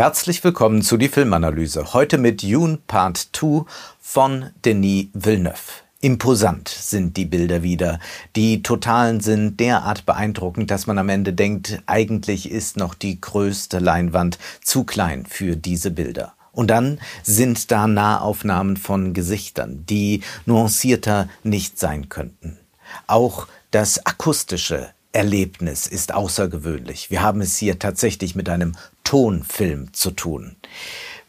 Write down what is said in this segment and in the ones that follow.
Herzlich willkommen zu die Filmanalyse. Heute mit Dune Part 2 von Denis Villeneuve. Imposant sind die Bilder wieder. Die Totalen sind derart beeindruckend, dass man am Ende denkt, eigentlich ist noch die größte Leinwand zu klein für diese Bilder. Und dann sind da Nahaufnahmen von Gesichtern, die nuancierter nicht sein könnten. Auch das akustische Erlebnis ist außergewöhnlich. Wir haben es hier tatsächlich mit einem Tonfilm zu tun.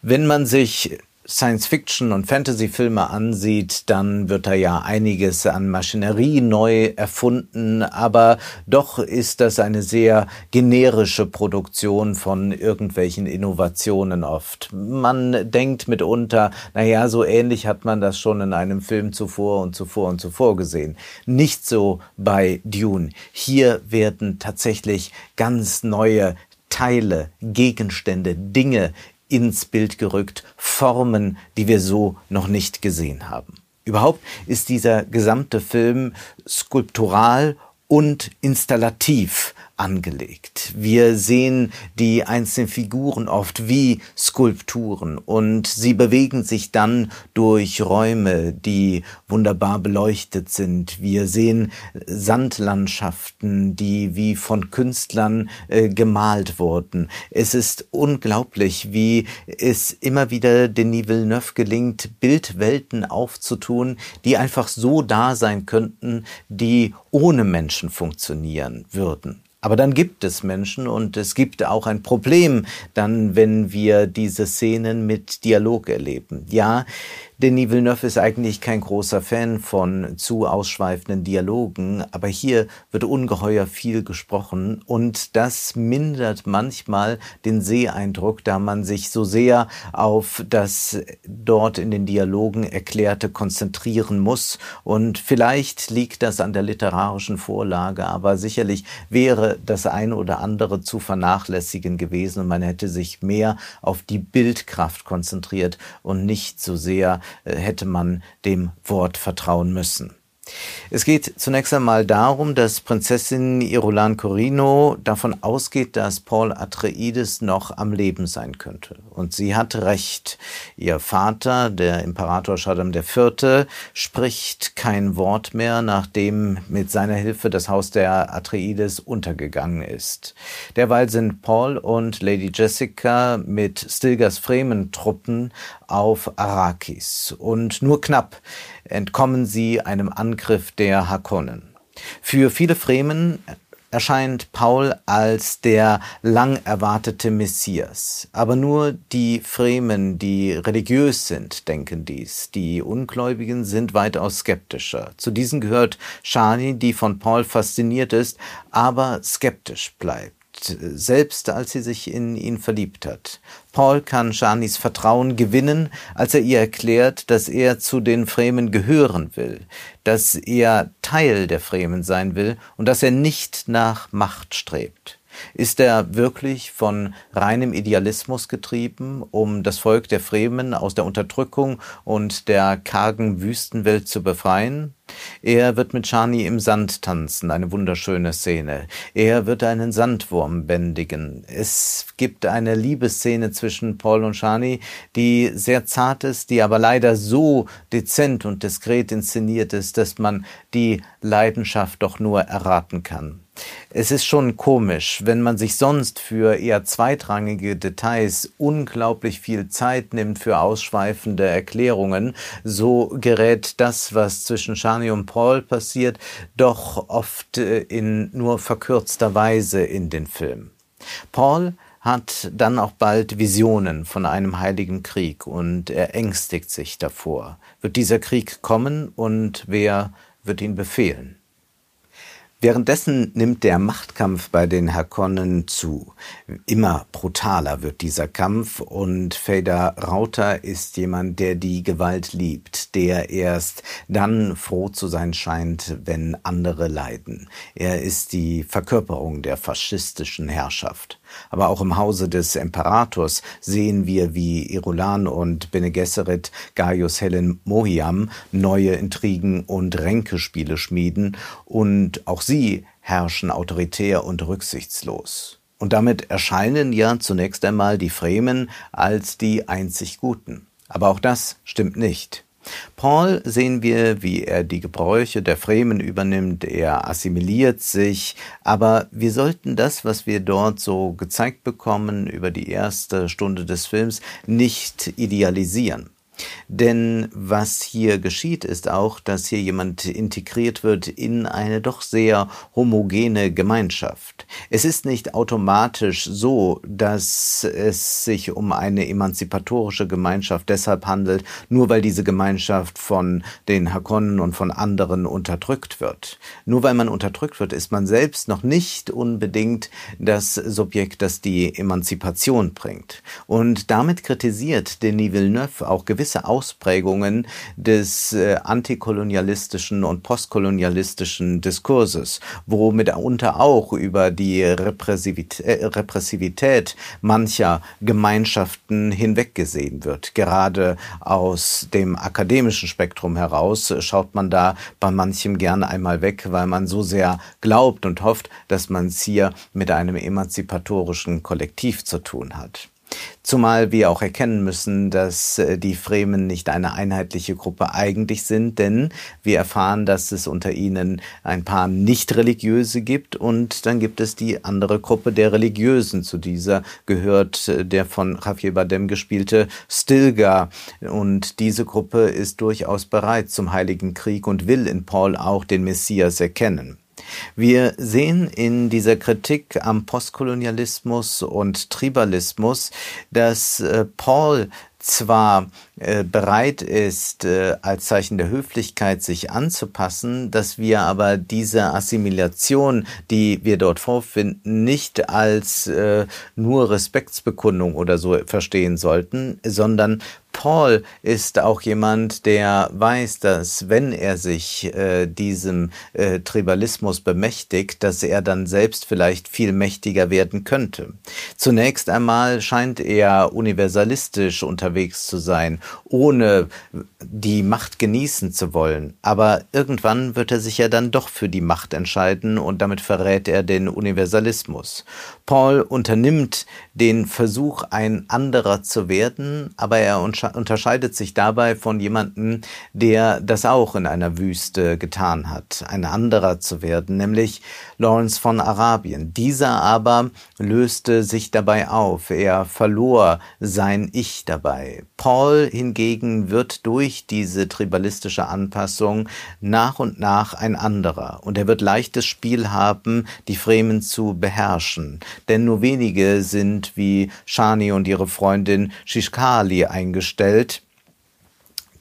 Wenn man sich Science-Fiction- und Fantasy-Filme ansieht, dann wird da ja einiges an Maschinerie neu erfunden, aber doch ist das eine sehr generische Produktion von irgendwelchen Innovationen oft. Man denkt mitunter, naja, so ähnlich hat man das schon in einem Film zuvor und zuvor und zuvor gesehen. Nicht so bei Dune. Hier werden tatsächlich ganz neue Teile, Gegenstände, Dinge ins Bild gerückt, Formen, die wir so noch nicht gesehen haben. Überhaupt ist dieser gesamte Film skulptural und installativ angelegt. Wir sehen die einzelnen Figuren oft wie Skulpturen und sie bewegen sich dann durch Räume, die wunderbar beleuchtet sind. Wir sehen Sandlandschaften, die wie von Künstlern äh, gemalt wurden. Es ist unglaublich, wie es immer wieder Denis Villeneuve gelingt, Bildwelten aufzutun, die einfach so da sein könnten, die ohne Menschen funktionieren würden. Aber dann gibt es Menschen und es gibt auch ein Problem dann, wenn wir diese Szenen mit Dialog erleben. Ja, Denis Villeneuve ist eigentlich kein großer Fan von zu ausschweifenden Dialogen, aber hier wird ungeheuer viel gesprochen und das mindert manchmal den Seheindruck, da man sich so sehr auf das dort in den Dialogen Erklärte konzentrieren muss. Und vielleicht liegt das an der literarischen Vorlage, aber sicherlich wäre das eine oder andere zu vernachlässigen gewesen und man hätte sich mehr auf die Bildkraft konzentriert und nicht so sehr hätte man dem Wort vertrauen müssen. Es geht zunächst einmal darum, dass Prinzessin Irulan Corino davon ausgeht, dass Paul Atreides noch am Leben sein könnte. Und sie hat recht. Ihr Vater, der Imperator Shaddam IV., spricht kein Wort mehr, nachdem mit seiner Hilfe das Haus der Atreides untergegangen ist. Derweil sind Paul und Lady Jessica mit Stilgers Fremen-Truppen auf Arrakis. Und nur knapp entkommen sie einem Angriff der Hakonnen. Für viele Fremen erscheint Paul als der lang erwartete Messias. Aber nur die Fremen, die religiös sind, denken dies. Die Ungläubigen sind weitaus skeptischer. Zu diesen gehört Shani, die von Paul fasziniert ist, aber skeptisch bleibt selbst als sie sich in ihn verliebt hat. Paul kann Shanis Vertrauen gewinnen, als er ihr erklärt, dass er zu den Fremen gehören will, dass er Teil der Fremen sein will und dass er nicht nach Macht strebt. Ist er wirklich von reinem Idealismus getrieben, um das Volk der Fremen aus der Unterdrückung und der kargen Wüstenwelt zu befreien? Er wird mit Shani im Sand tanzen, eine wunderschöne Szene. Er wird einen Sandwurm bändigen. Es gibt eine Liebesszene zwischen Paul und Shani, die sehr zart ist, die aber leider so dezent und diskret inszeniert ist, dass man die Leidenschaft doch nur erraten kann. Es ist schon komisch, wenn man sich sonst für eher zweitrangige Details unglaublich viel Zeit nimmt für ausschweifende Erklärungen, so gerät das, was zwischen Shani und Paul passiert, doch oft äh, in nur verkürzter Weise in den Film. Paul hat dann auch bald Visionen von einem heiligen Krieg und er ängstigt sich davor. Wird dieser Krieg kommen und wer wird ihn befehlen? Währenddessen nimmt der Machtkampf bei den Hakonnen zu. Immer brutaler wird dieser Kampf und Fader Rauter ist jemand, der die Gewalt liebt, der erst dann froh zu sein scheint, wenn andere leiden. Er ist die Verkörperung der faschistischen Herrschaft. Aber auch im Hause des Imperators sehen wir, wie Irulan und Bene Gesserit Gaius Helen Mohiam neue Intrigen und Ränkespiele schmieden und auch sie herrschen autoritär und rücksichtslos. Und damit erscheinen ja zunächst einmal die Fremen als die einzig Guten. Aber auch das stimmt nicht. Paul sehen wir, wie er die Gebräuche der Fremen übernimmt, er assimiliert sich, aber wir sollten das, was wir dort so gezeigt bekommen über die erste Stunde des Films, nicht idealisieren. Denn was hier geschieht, ist auch, dass hier jemand integriert wird in eine doch sehr homogene Gemeinschaft. Es ist nicht automatisch so, dass es sich um eine emanzipatorische Gemeinschaft deshalb handelt, nur weil diese Gemeinschaft von den Hakonnen und von anderen unterdrückt wird. Nur weil man unterdrückt wird, ist man selbst noch nicht unbedingt das Subjekt, das die Emanzipation bringt. Und damit kritisiert Denis Villeneuve auch gewisse gewisse Ausprägungen des äh, antikolonialistischen und postkolonialistischen Diskurses, wo mitunter auch über die Repressivität, äh, Repressivität mancher Gemeinschaften hinweggesehen wird. Gerade aus dem akademischen Spektrum heraus schaut man da bei manchem gerne einmal weg, weil man so sehr glaubt und hofft, dass man es hier mit einem emanzipatorischen Kollektiv zu tun hat. Zumal wir auch erkennen müssen, dass äh, die Fremen nicht eine einheitliche Gruppe eigentlich sind, denn wir erfahren, dass es unter ihnen ein paar nicht-religiöse gibt und dann gibt es die andere Gruppe der Religiösen. Zu dieser gehört äh, der von Javier Badem gespielte Stilgar und diese Gruppe ist durchaus bereit zum Heiligen Krieg und will in Paul auch den Messias erkennen. Wir sehen in dieser Kritik am Postkolonialismus und Tribalismus, dass äh, Paul zwar bereit ist, äh, als Zeichen der Höflichkeit sich anzupassen, dass wir aber diese Assimilation, die wir dort vorfinden, nicht als äh, nur Respektsbekundung oder so verstehen sollten, sondern Paul ist auch jemand, der weiß, dass wenn er sich äh, diesem äh, Tribalismus bemächtigt, dass er dann selbst vielleicht viel mächtiger werden könnte. Zunächst einmal scheint er universalistisch unterwegs zu sein, ohne die Macht genießen zu wollen. Aber irgendwann wird er sich ja dann doch für die Macht entscheiden und damit verrät er den Universalismus. Paul unternimmt den Versuch, ein anderer zu werden, aber er unterscheidet sich dabei von jemandem, der das auch in einer Wüste getan hat, ein anderer zu werden, nämlich Lawrence von Arabien. Dieser aber löste sich dabei auf, er verlor sein Ich dabei. Paul hingegen wird durch diese tribalistische Anpassung nach und nach ein anderer. Und er wird leichtes Spiel haben, die Fremen zu beherrschen, denn nur wenige sind wie Shani und ihre Freundin Shishkali eingestellt,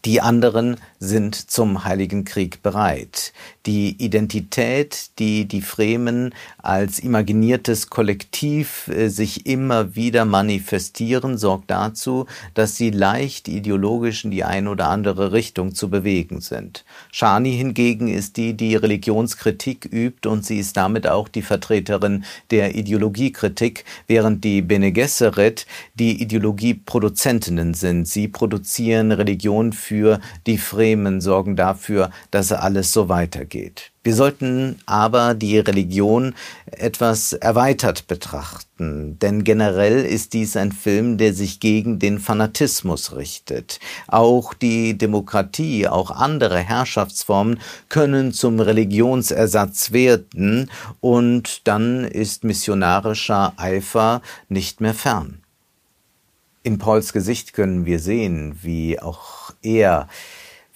die anderen sind zum Heiligen Krieg bereit. Die Identität, die die Fremen als imaginiertes Kollektiv äh, sich immer wieder manifestieren, sorgt dazu, dass sie leicht ideologisch in die eine oder andere Richtung zu bewegen sind. Shani hingegen ist die, die Religionskritik übt und sie ist damit auch die Vertreterin der Ideologiekritik, während die Bene Gesserit die Ideologieproduzentinnen sind. Sie produzieren Religion für die Fremen, sorgen dafür, dass alles so weitergeht. Wir sollten aber die Religion etwas erweitert betrachten, denn generell ist dies ein Film, der sich gegen den Fanatismus richtet. Auch die Demokratie, auch andere Herrschaftsformen können zum Religionsersatz werden und dann ist missionarischer Eifer nicht mehr fern. In Pauls Gesicht können wir sehen, wie auch er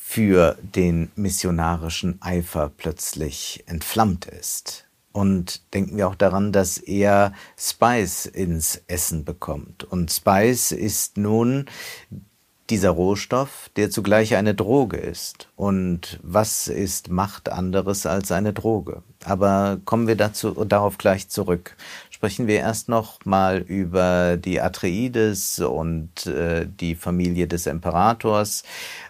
für den missionarischen Eifer plötzlich entflammt ist. Und denken wir auch daran, dass er Spice ins Essen bekommt. Und Spice ist nun dieser Rohstoff, der zugleich eine Droge ist. Und was ist Macht anderes als eine Droge? Aber kommen wir dazu, darauf gleich zurück sprechen wir erst noch mal über die Atreides und äh, die Familie des Imperators.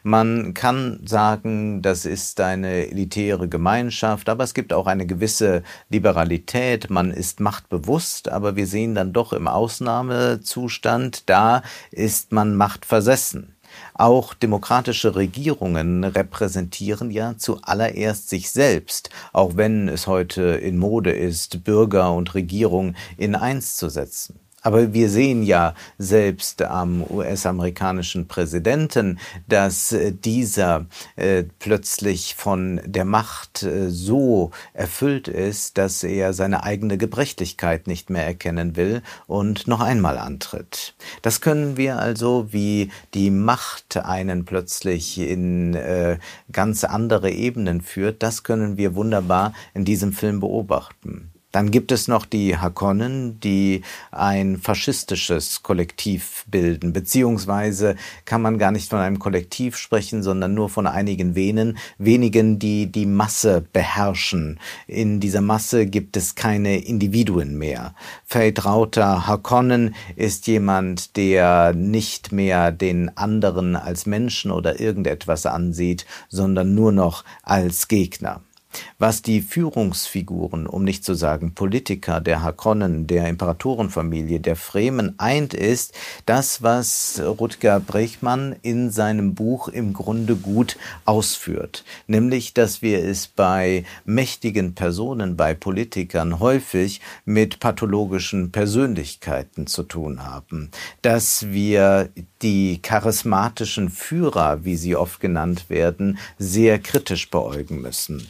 Man kann sagen, das ist eine elitäre Gemeinschaft, aber es gibt auch eine gewisse Liberalität. Man ist machtbewusst, aber wir sehen dann doch im Ausnahmezustand, da ist man machtversessen. Auch demokratische Regierungen repräsentieren ja zuallererst sich selbst, auch wenn es heute in Mode ist, Bürger und Regierung in eins zu setzen. Aber wir sehen ja selbst am US-amerikanischen Präsidenten, dass äh, dieser äh, plötzlich von der Macht äh, so erfüllt ist, dass er seine eigene Gebrechlichkeit nicht mehr erkennen will und noch einmal antritt. Das können wir also, wie die Macht einen plötzlich in äh, ganz andere Ebenen führt, das können wir wunderbar in diesem Film beobachten. Dann gibt es noch die Hakonnen, die ein faschistisches Kollektiv bilden, beziehungsweise kann man gar nicht von einem Kollektiv sprechen, sondern nur von einigen wenigen, wenigen, die die Masse beherrschen. In dieser Masse gibt es keine Individuen mehr. Rauter Hakonnen ist jemand, der nicht mehr den anderen als Menschen oder irgendetwas ansieht, sondern nur noch als Gegner. Was die Führungsfiguren, um nicht zu sagen Politiker der Hakonnen, der Imperatorenfamilie, der Fremen eint, ist das, was Rutger Brechmann in seinem Buch im Grunde gut ausführt. Nämlich, dass wir es bei mächtigen Personen, bei Politikern häufig mit pathologischen Persönlichkeiten zu tun haben. Dass wir die charismatischen Führer, wie sie oft genannt werden, sehr kritisch beäugen müssen.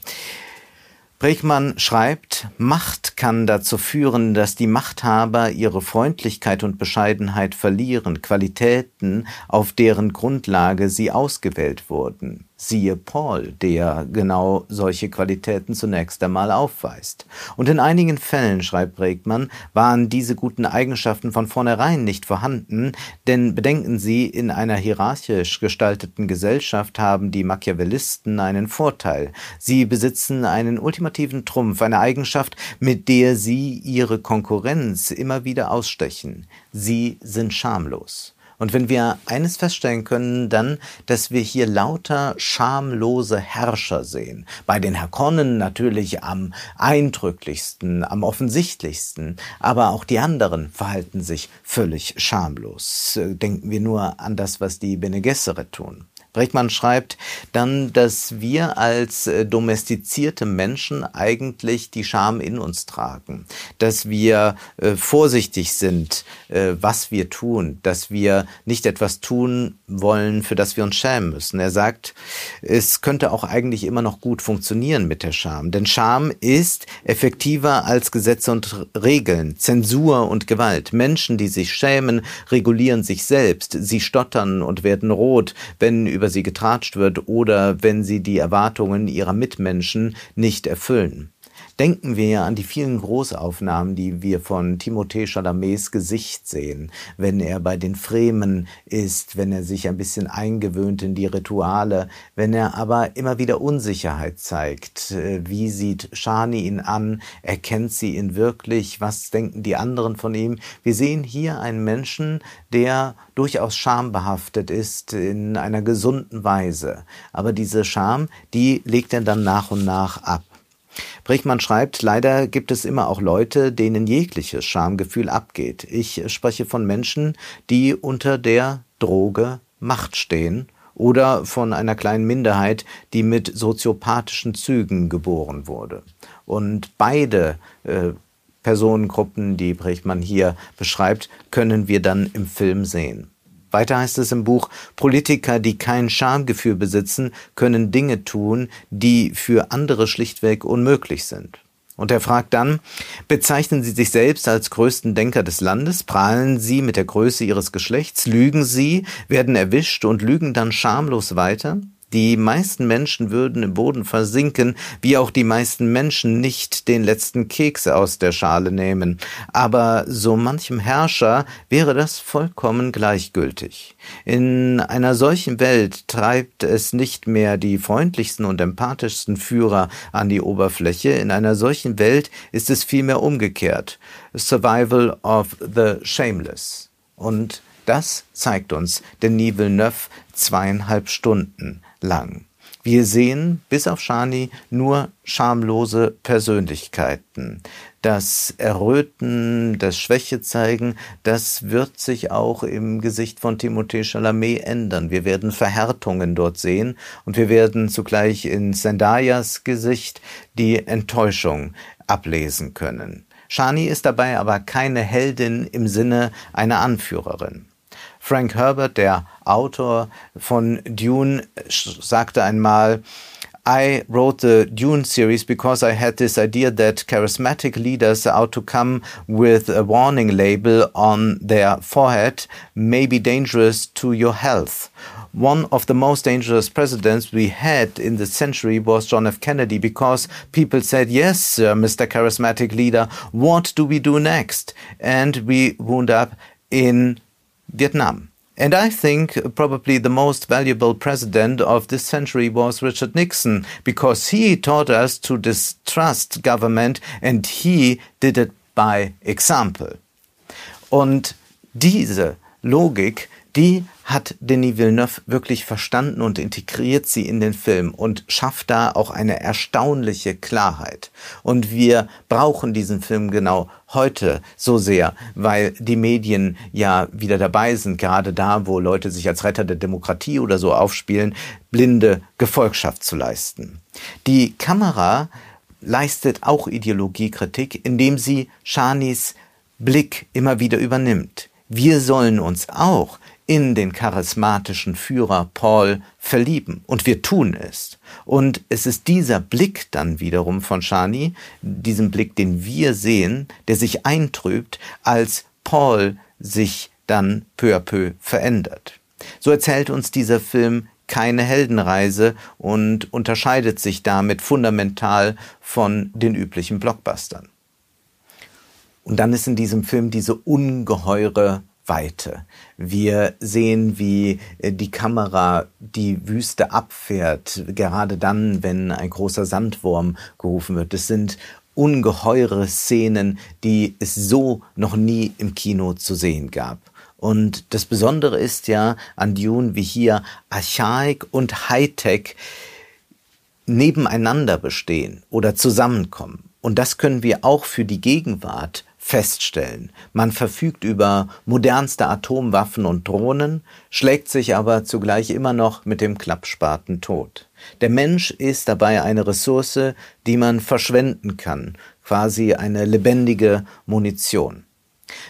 Brechmann schreibt, Macht kann dazu führen, dass die Machthaber ihre Freundlichkeit und Bescheidenheit verlieren, Qualitäten, auf deren Grundlage sie ausgewählt wurden. Siehe Paul, der genau solche Qualitäten zunächst einmal aufweist. Und in einigen Fällen, schreibt Bregmann, waren diese guten Eigenschaften von vornherein nicht vorhanden, denn bedenken Sie, in einer hierarchisch gestalteten Gesellschaft haben die Machiavellisten einen Vorteil. Sie besitzen einen ultimativen Trumpf, eine Eigenschaft, mit der sie ihre Konkurrenz immer wieder ausstechen. Sie sind schamlos. Und wenn wir eines feststellen können, dann, dass wir hier lauter schamlose Herrscher sehen. Bei den Hakonnen natürlich am eindrücklichsten, am offensichtlichsten, aber auch die anderen verhalten sich völlig schamlos. Denken wir nur an das, was die Bene Gesserit tun. Breckmann schreibt dann, dass wir als äh, domestizierte Menschen eigentlich die Scham in uns tragen, dass wir äh, vorsichtig sind, äh, was wir tun, dass wir nicht etwas tun wollen, für das wir uns schämen müssen. Er sagt, es könnte auch eigentlich immer noch gut funktionieren mit der Scham, denn Scham ist effektiver als Gesetze und Regeln, Zensur und Gewalt. Menschen, die sich schämen, regulieren sich selbst, sie stottern und werden rot, wenn über über sie getratscht wird oder wenn sie die Erwartungen ihrer Mitmenschen nicht erfüllen. Denken wir an die vielen Großaufnahmen, die wir von Timothée Chalamets Gesicht sehen, wenn er bei den Fremen ist, wenn er sich ein bisschen eingewöhnt in die Rituale, wenn er aber immer wieder Unsicherheit zeigt. Äh, wie sieht Shani ihn an? Erkennt sie ihn wirklich? Was denken die anderen von ihm? Wir sehen hier einen Menschen, der durchaus schambehaftet ist in einer gesunden Weise. Aber diese Scham, die legt er dann nach und nach ab. Brichmann schreibt, leider gibt es immer auch Leute, denen jegliches Schamgefühl abgeht. Ich spreche von Menschen, die unter der Droge Macht stehen oder von einer kleinen Minderheit, die mit soziopathischen Zügen geboren wurde. Und beide äh, Personengruppen, die Brichmann hier beschreibt, können wir dann im Film sehen. Weiter heißt es im Buch, Politiker, die kein Schamgefühl besitzen, können Dinge tun, die für andere schlichtweg unmöglich sind. Und er fragt dann, bezeichnen Sie sich selbst als größten Denker des Landes, prahlen Sie mit der Größe Ihres Geschlechts, lügen Sie, werden erwischt und lügen dann schamlos weiter? Die meisten Menschen würden im Boden versinken, wie auch die meisten Menschen nicht den letzten Keks aus der Schale nehmen. Aber so manchem Herrscher wäre das vollkommen gleichgültig. In einer solchen Welt treibt es nicht mehr die freundlichsten und empathischsten Führer an die Oberfläche. In einer solchen Welt ist es vielmehr umgekehrt. Survival of the Shameless. Und das zeigt uns Denis Villeneuve zweieinhalb Stunden lang. Wir sehen bis auf Shani nur schamlose Persönlichkeiten. Das Erröten, das Schwäche zeigen, das wird sich auch im Gesicht von Timothée Chalamet ändern. Wir werden Verhärtungen dort sehen und wir werden zugleich in Zendayas Gesicht die Enttäuschung ablesen können. Shani ist dabei aber keine Heldin im Sinne einer Anführerin. Frank Herbert, der Autor von Dune, sagte einmal, I wrote the Dune series because I had this idea that charismatic leaders ought to come with a warning label on their forehead may be dangerous to your health. One of the most dangerous presidents we had in the century was John F. Kennedy because people said, Yes, uh, Mr. Charismatic Leader, what do we do next? And we wound up in Vietnam. And I think probably the most valuable president of this century was Richard Nixon because he taught us to distrust government and he did it by example. Und diese Logik, die hat Denis Villeneuve wirklich verstanden und integriert sie in den Film und schafft da auch eine erstaunliche Klarheit. Und wir brauchen diesen Film genau heute so sehr, weil die Medien ja wieder dabei sind, gerade da, wo Leute sich als Retter der Demokratie oder so aufspielen, blinde Gefolgschaft zu leisten. Die Kamera leistet auch Ideologiekritik, indem sie Shanis Blick immer wieder übernimmt. Wir sollen uns auch in den charismatischen Führer Paul verlieben. Und wir tun es. Und es ist dieser Blick dann wiederum von Shani, diesen Blick, den wir sehen, der sich eintrübt, als Paul sich dann peu à peu verändert. So erzählt uns dieser Film keine Heldenreise und unterscheidet sich damit fundamental von den üblichen Blockbustern. Und dann ist in diesem Film diese ungeheure Weite. Wir sehen, wie äh, die Kamera die Wüste abfährt, gerade dann, wenn ein großer Sandwurm gerufen wird. Es sind ungeheure Szenen, die es so noch nie im Kino zu sehen gab. Und das Besondere ist ja an Dune, wie hier Archaik und Hightech nebeneinander bestehen oder zusammenkommen. Und das können wir auch für die Gegenwart feststellen. Man verfügt über modernste Atomwaffen und Drohnen, schlägt sich aber zugleich immer noch mit dem Klappspaten tot. Der Mensch ist dabei eine Ressource, die man verschwenden kann, quasi eine lebendige Munition.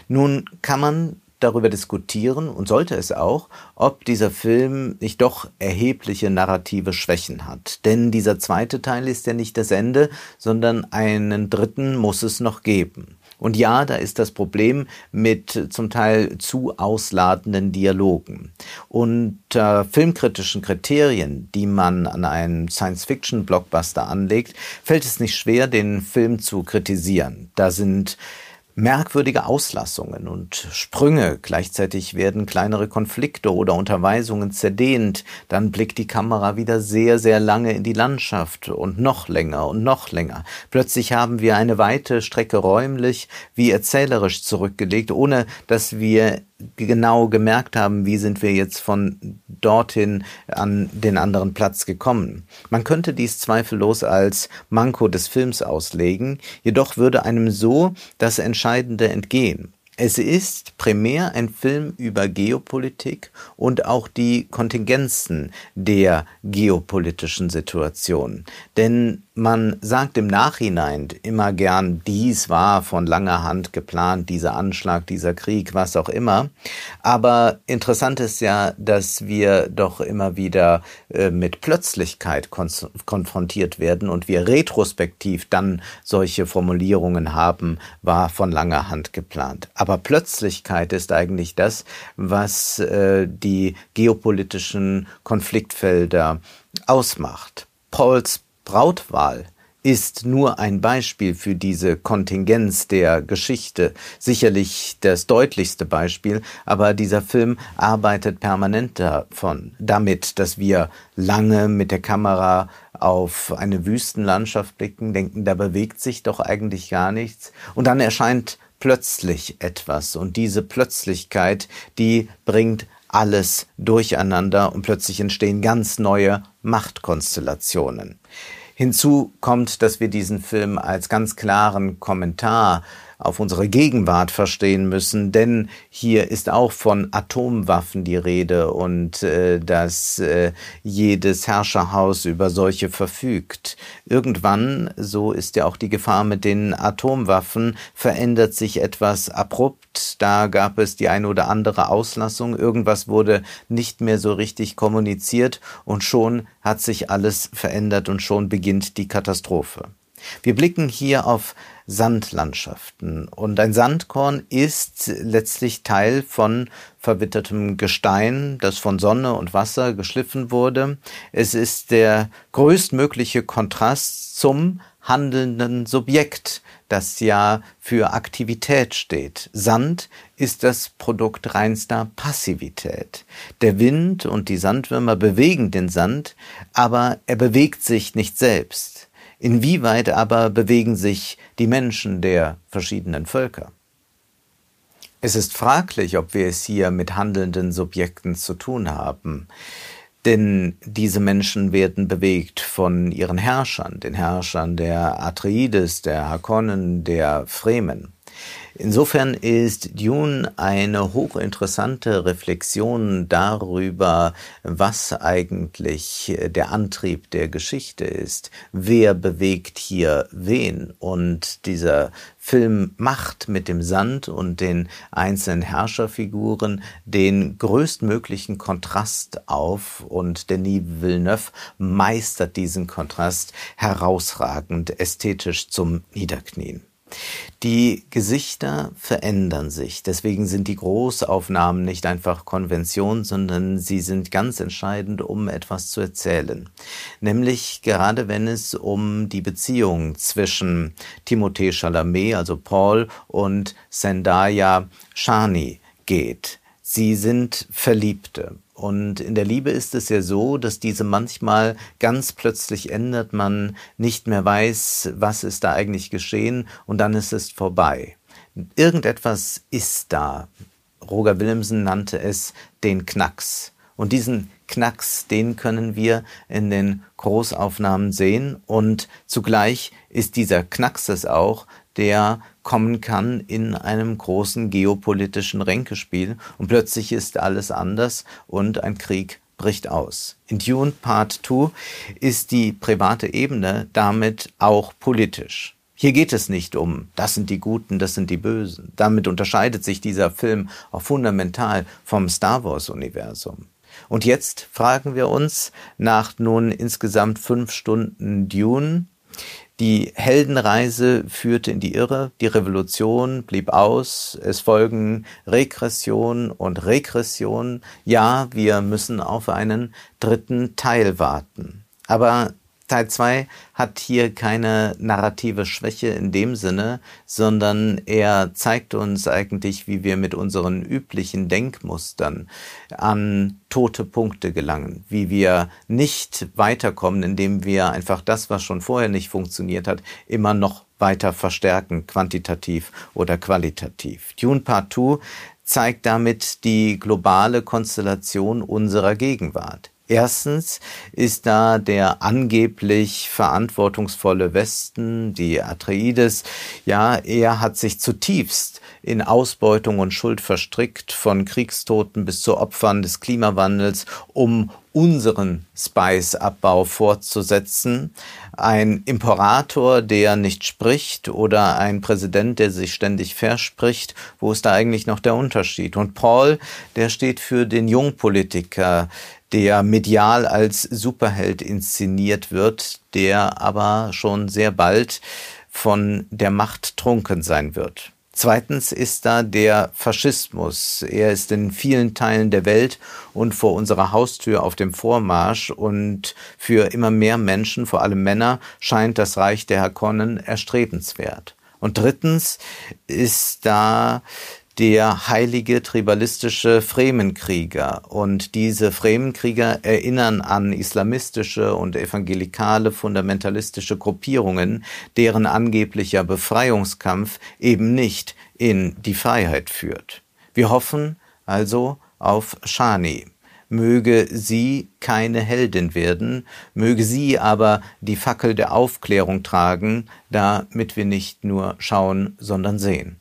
Nun kann man darüber diskutieren und sollte es auch, ob dieser Film nicht doch erhebliche narrative Schwächen hat. Denn dieser zweite Teil ist ja nicht das Ende, sondern einen dritten muss es noch geben. Und ja, da ist das Problem mit zum Teil zu ausladenden Dialogen. Unter äh, filmkritischen Kriterien, die man an einen Science-Fiction-Blockbuster anlegt, fällt es nicht schwer, den Film zu kritisieren. Da sind merkwürdige Auslassungen und Sprünge, gleichzeitig werden kleinere Konflikte oder Unterweisungen zerdehnt, dann blickt die Kamera wieder sehr, sehr lange in die Landschaft und noch länger und noch länger. Plötzlich haben wir eine weite Strecke räumlich wie erzählerisch zurückgelegt, ohne dass wir genau gemerkt haben, wie sind wir jetzt von dorthin an den anderen Platz gekommen. Man könnte dies zweifellos als Manko des Films auslegen, jedoch würde einem so das Entscheidende entgehen. Es ist primär ein Film über Geopolitik und auch die Kontingenzen der geopolitischen Situation. Denn man sagt im Nachhinein immer gern, dies war von langer Hand geplant, dieser Anschlag, dieser Krieg, was auch immer. Aber interessant ist ja, dass wir doch immer wieder äh, mit Plötzlichkeit konfrontiert werden und wir retrospektiv dann solche Formulierungen haben, war von langer Hand geplant. Aber Plötzlichkeit ist eigentlich das, was äh, die geopolitischen Konfliktfelder ausmacht. Pauls Brautwahl ist nur ein Beispiel für diese Kontingenz der Geschichte, sicherlich das deutlichste Beispiel, aber dieser Film arbeitet permanent davon, damit, dass wir lange mit der Kamera auf eine Wüstenlandschaft blicken, denken, da bewegt sich doch eigentlich gar nichts, und dann erscheint plötzlich etwas, und diese Plötzlichkeit, die bringt alles durcheinander und plötzlich entstehen ganz neue Machtkonstellationen. Hinzu kommt, dass wir diesen Film als ganz klaren Kommentar auf unsere Gegenwart verstehen müssen, denn hier ist auch von Atomwaffen die Rede und äh, dass äh, jedes Herrscherhaus über solche verfügt. Irgendwann, so ist ja auch die Gefahr mit den Atomwaffen, verändert sich etwas abrupt. Da gab es die eine oder andere Auslassung, irgendwas wurde nicht mehr so richtig kommuniziert und schon hat sich alles verändert und schon beginnt die Katastrophe. Wir blicken hier auf Sandlandschaften. Und ein Sandkorn ist letztlich Teil von verwittertem Gestein, das von Sonne und Wasser geschliffen wurde. Es ist der größtmögliche Kontrast zum handelnden Subjekt, das ja für Aktivität steht. Sand ist das Produkt reinster Passivität. Der Wind und die Sandwürmer bewegen den Sand, aber er bewegt sich nicht selbst. Inwieweit aber bewegen sich die Menschen der verschiedenen Völker? Es ist fraglich, ob wir es hier mit handelnden Subjekten zu tun haben. Denn diese Menschen werden bewegt von ihren Herrschern, den Herrschern der Atreides, der Hakonnen, der Fremen. Insofern ist Dune eine hochinteressante Reflexion darüber, was eigentlich der Antrieb der Geschichte ist. Wer bewegt hier wen? Und dieser Film macht mit dem Sand und den einzelnen Herrscherfiguren den größtmöglichen Kontrast auf und Denis Villeneuve meistert diesen Kontrast herausragend ästhetisch zum Niederknien. Die Gesichter verändern sich. Deswegen sind die Großaufnahmen nicht einfach Konvention, sondern sie sind ganz entscheidend, um etwas zu erzählen. Nämlich gerade wenn es um die Beziehung zwischen Timothée Chalamet, also Paul, und Zendaya Shani geht. Sie sind Verliebte. Und in der Liebe ist es ja so, dass diese manchmal ganz plötzlich ändert, man nicht mehr weiß, was ist da eigentlich geschehen und dann ist es vorbei. Irgendetwas ist da. Roger Willemsen nannte es den Knacks. Und diesen Knacks, den können wir in den Großaufnahmen sehen. Und zugleich ist dieser Knacks es auch, der kommen kann in einem großen geopolitischen Ränkespiel und plötzlich ist alles anders und ein Krieg bricht aus. In Dune Part 2 ist die private Ebene damit auch politisch. Hier geht es nicht um, das sind die Guten, das sind die Bösen. Damit unterscheidet sich dieser Film auch fundamental vom Star Wars-Universum. Und jetzt fragen wir uns nach nun insgesamt fünf Stunden Dune, die Heldenreise führte in die Irre, die Revolution blieb aus, es folgen Regression und Regression. Ja, wir müssen auf einen dritten Teil warten. Aber Teil 2 hat hier keine narrative Schwäche in dem Sinne, sondern er zeigt uns eigentlich, wie wir mit unseren üblichen Denkmustern an tote Punkte gelangen, wie wir nicht weiterkommen, indem wir einfach das, was schon vorher nicht funktioniert hat, immer noch weiter verstärken, quantitativ oder qualitativ. Dune Part 2 zeigt damit die globale Konstellation unserer Gegenwart. Erstens ist da der angeblich verantwortungsvolle Westen, die Atreides, ja, er hat sich zutiefst in Ausbeutung und Schuld verstrickt, von Kriegstoten bis zu Opfern des Klimawandels, um unseren Spice-Abbau fortzusetzen. Ein Imperator, der nicht spricht oder ein Präsident, der sich ständig verspricht. Wo ist da eigentlich noch der Unterschied? Und Paul, der steht für den Jungpolitiker, der medial als Superheld inszeniert wird, der aber schon sehr bald von der Macht trunken sein wird. Zweitens ist da der Faschismus. Er ist in vielen Teilen der Welt und vor unserer Haustür auf dem Vormarsch und für immer mehr Menschen, vor allem Männer, scheint das Reich der Hakonnen erstrebenswert. Und drittens ist da der heilige tribalistische Fremenkrieger. Und diese Fremenkrieger erinnern an islamistische und evangelikale fundamentalistische Gruppierungen, deren angeblicher Befreiungskampf eben nicht in die Freiheit führt. Wir hoffen also auf Shani möge sie keine Heldin werden, möge sie aber die Fackel der Aufklärung tragen, damit wir nicht nur schauen, sondern sehen.